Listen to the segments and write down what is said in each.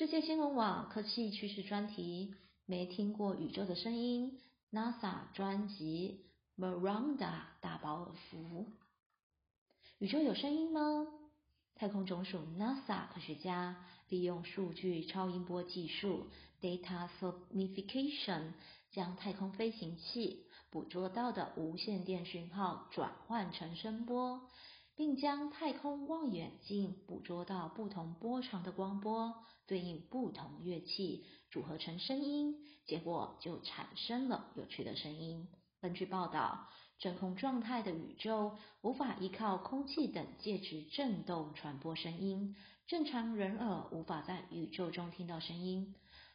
世界新闻网科技趋势专题：没听过宇宙的声音？NASA 专辑《Miranda》大饱耳福。宇宙有声音吗？太空总署 NASA 科学家利用数据超音波技术 （Data Sonification） 将太空飞行器捕捉到的无线电讯号转换成声波。并将太空望远镜捕捉到不同波长的光波，对应不同乐器，组合成声音，结果就产生了有趣的声音。根据报道，真空状态的宇宙无法依靠空气等介质振动传播声音，正常人耳无法在宇宙中听到声音。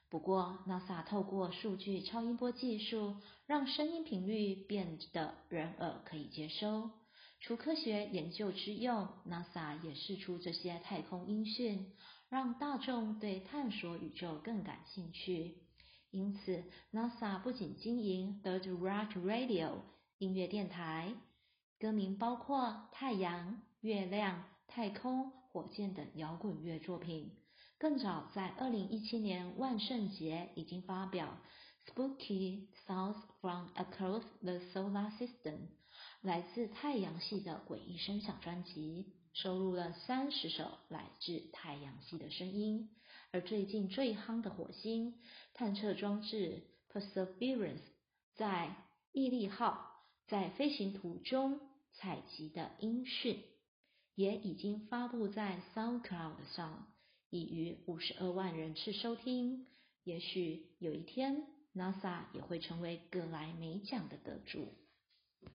不过，NASA 透过数据超音波技术，让声音频率变得人耳可以接收。除科学研究之用，NASA 也释出这些太空音讯，让大众对探索宇宙更感兴趣。因此，NASA 不仅经营 Bird Rock Radio 音乐电台，歌名包括太阳、月亮、太空、火箭等摇滚乐作品。更早在2017年万圣节已经发表 Spooky Sounds from Across the Solar System。来自太阳系的诡异声响专辑收录了三十首来自太阳系的声音，而最近最夯的火星探测装置 Perseverance 在毅力号在飞行途中采集的音讯，也已经发布在 SoundCloud 上，已逾五十二万人次收听。也许有一天，NASA 也会成为格莱美奖的得主。